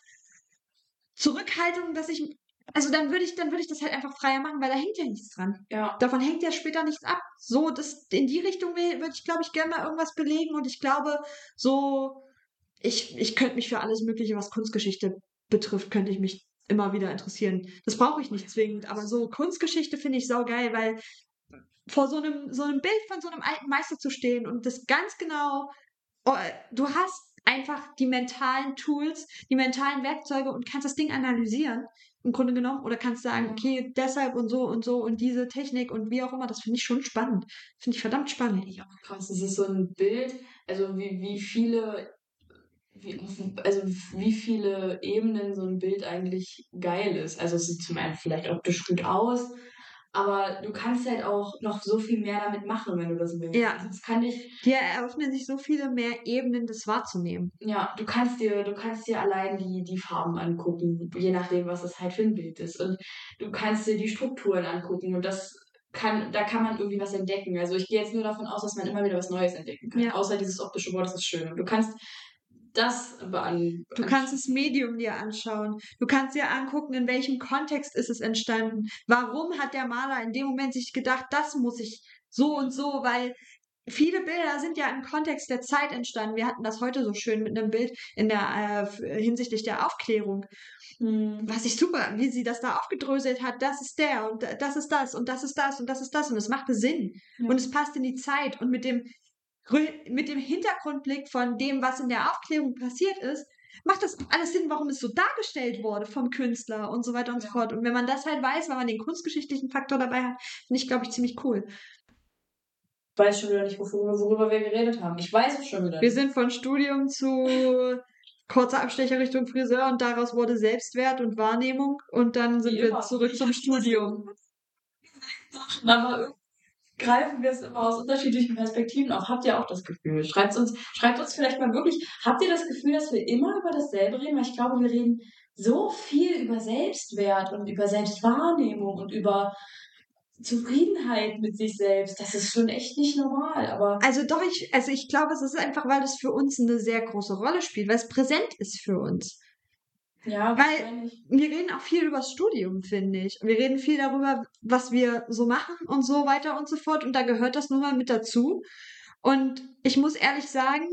Zurückhaltung, dass ich, also dann würde ich, dann würde ich das halt einfach freier machen, weil da hängt ja nichts dran. Ja. Davon hängt ja später nichts ab. So, das, in die Richtung würde ich, glaube ich, gerne mal irgendwas belegen und ich glaube, so, ich, ich könnte mich für alles Mögliche, was Kunstgeschichte betrifft, könnte ich mich immer wieder interessieren. Das brauche ich nicht zwingend, aber so Kunstgeschichte finde ich saugeil, weil vor so einem, so einem Bild von so einem alten Meister zu stehen und das ganz genau, oh, du hast einfach die mentalen Tools, die mentalen Werkzeuge und kannst das Ding analysieren, im Grunde genommen, oder kannst sagen, okay, deshalb und so und so und diese Technik und wie auch immer, das finde ich schon spannend. Finde ich verdammt spannend. Ja, krass, das ist so ein Bild, also wie, wie viele wie, also wie viele Ebenen so ein Bild eigentlich geil ist. Also es sieht zum einen vielleicht optisch gut aus, Aber du kannst halt auch noch so viel mehr damit machen, wenn du das willst. Ja. Also das kann dich, Hier eröffnen sich so viele mehr Ebenen, das wahrzunehmen. ja, du kannst dir, du kannst dir allein die, die Farben angucken, je nachdem, was es halt für ein Bild ist. Und du kannst dir die Strukturen angucken und das kann, da kann man irgendwie was entdecken. Also ich gehe jetzt nur davon aus, dass man immer wieder was Neues entdecken kann. Ja. Außer dieses optische Wort, das ist schön. Und du kannst das bean Du kannst das Medium dir anschauen. Du kannst dir angucken, in welchem Kontext ist es entstanden. Warum hat der Maler in dem Moment sich gedacht, das muss ich so und so, weil viele Bilder sind ja im Kontext der Zeit entstanden. Wir hatten das heute so schön mit einem Bild in der äh, hinsichtlich der Aufklärung. Hm. Was ich super, wie sie das da aufgedröselt hat, das ist der und das ist das und das ist das und das ist das und es machte Sinn Ja. und es passt in die Zeit und mit dem mit dem Hintergrundblick von dem, was in der Aufklärung passiert ist, macht das alles Sinn, warum es so dargestellt wurde vom Künstler und so weiter und so fort. Und wenn man das halt weiß, weil man den kunstgeschichtlichen Faktor dabei hat, finde ich, glaube ich, ziemlich cool. Ich weiß schon wieder nicht, worüber, worüber wir geredet haben. Ich weiß es schon wieder Wir nicht. sind von Studium zu kurzer Abstecher Richtung Friseur und daraus wurde Selbstwert und Wahrnehmung und dann sind Wie wir immer. zurück zum Studium. Aber greifen wir es immer aus unterschiedlichen Perspektiven auf. Habt ihr auch das Gefühl? Schreibt uns, schreibt uns vielleicht mal wirklich, habt ihr das Gefühl, dass wir immer über dasselbe reden? Weil ich glaube, wir reden so viel über Selbstwert und über Selbstwahrnehmung und über Zufriedenheit mit sich selbst. Das ist schon echt nicht normal. Aber Also doch, ich, also ich glaube, es ist einfach, weil es für uns eine sehr große Rolle spielt, weil es präsent ist für uns. Ja, Weil-. Wir reden auch viel über das Studium, finde ich. Wir reden viel darüber, was wir so machen und so weiter und so fort. Und da gehört das nun mal mit dazu. Und ich muss ehrlich sagen,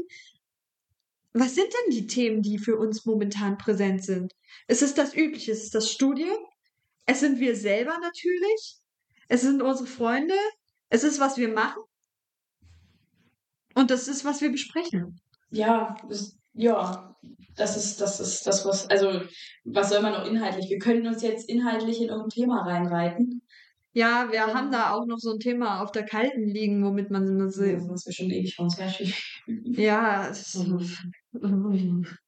was sind denn die Themen, die für uns momentan präsent sind? Es ist das Übliche, es ist das Studium. Es sind wir selber natürlich. Es sind unsere Freunde. Es ist, was wir machen. Und das ist, was wir besprechen. Ja, das, ja, das ist, das ist das, was, also, was soll man noch inhaltlich? Wir können uns jetzt inhaltlich in irgendein Thema reinreiten. Ja, wir haben da auch noch so ein Thema auf der Kalten liegen, womit man so, was wir schon ewig vor uns herschieben. ja, es ist,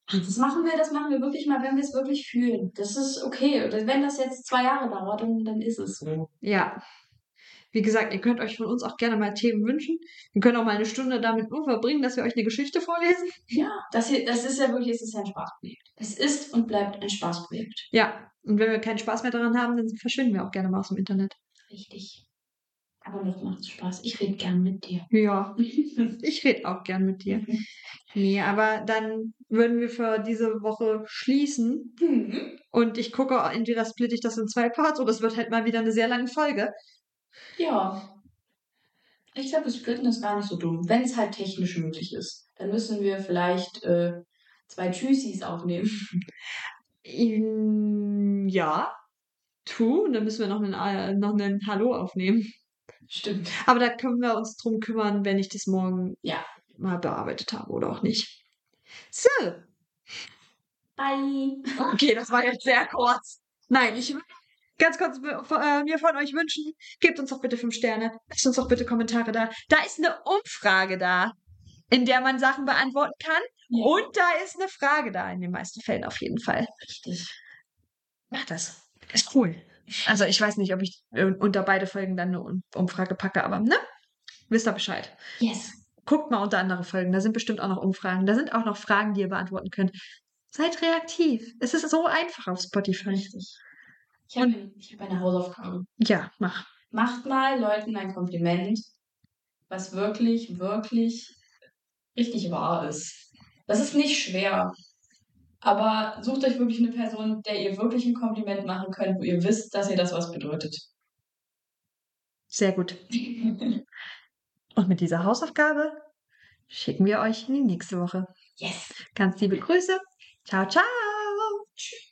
Das machen wir, das machen wir wirklich mal, wenn wir es wirklich fühlen. Das ist okay. Wenn das jetzt zwei Jahre dauert, dann, dann ist es so. ja. Wie gesagt, ihr könnt euch von uns auch gerne mal Themen wünschen. Wir können auch mal eine Stunde damit nur verbringen, dass wir euch eine Geschichte vorlesen. Ja, das, hier, das ist ja wirklich, es ist ein Spaßprojekt. Es ist und bleibt ein Spaßprojekt. Ja. Und wenn wir keinen Spaß mehr daran haben, dann verschwinden wir auch gerne mal aus dem Internet. Richtig. Aber das macht Spaß. Ich rede gern mit dir. Ja. Ich rede auch gern mit dir. Nee, aber dann würden wir für diese Woche schließen. Mhm. Und ich gucke, entweder splitte ich das in zwei Parts oder es wird halt mal wieder eine sehr lange Folge. Ja. Ich glaube, Splitten ist gar nicht so dumm. Wenn es halt technisch möglich ist. Dann müssen wir vielleicht äh, zwei Tschüssis aufnehmen. Mm, Ja, tu. Und dann müssen wir noch einen, äh, noch einen Hallo aufnehmen. Stimmt. Aber da können wir uns drum kümmern, wenn ich das morgen Ja. mal bearbeitet habe oder auch nicht. So, Bye. okay, das war jetzt sehr kurz. Nein, ich will ganz kurz äh, mir von euch wünschen, gebt uns doch bitte fünf Sterne, lasst uns doch bitte Kommentare da. Da ist eine Umfrage da, in der man Sachen beantworten kann. Ja. Und da ist eine Frage da, in den meisten Fällen auf jeden Fall. Richtig. Mach das. Ist cool. Also ich weiß nicht, ob ich äh, unter beide Folgen dann eine Um- Umfrage packe, aber ne? Wisst ihr Bescheid. Yes. Guckt mal unter andere Folgen, da sind bestimmt auch noch Umfragen. Da sind auch noch Fragen, die ihr beantworten könnt. Seid reaktiv. Es ist so einfach auf Spotify. Richtig. Ich habe ich hab eine Hausaufgabe. Ja, mach. Macht mal Leuten ein Kompliment, was wirklich, wirklich richtig wahr ist. Das ist nicht schwer. Aber sucht euch wirklich eine Person, der ihr wirklich ein Kompliment machen könnt, wo ihr wisst, dass ihr das was bedeutet. Sehr gut. Und mit dieser Hausaufgabe schicken wir euch in die nächste Woche. yes. Ganz liebe Grüße. Ciao, ciao. Tschüss.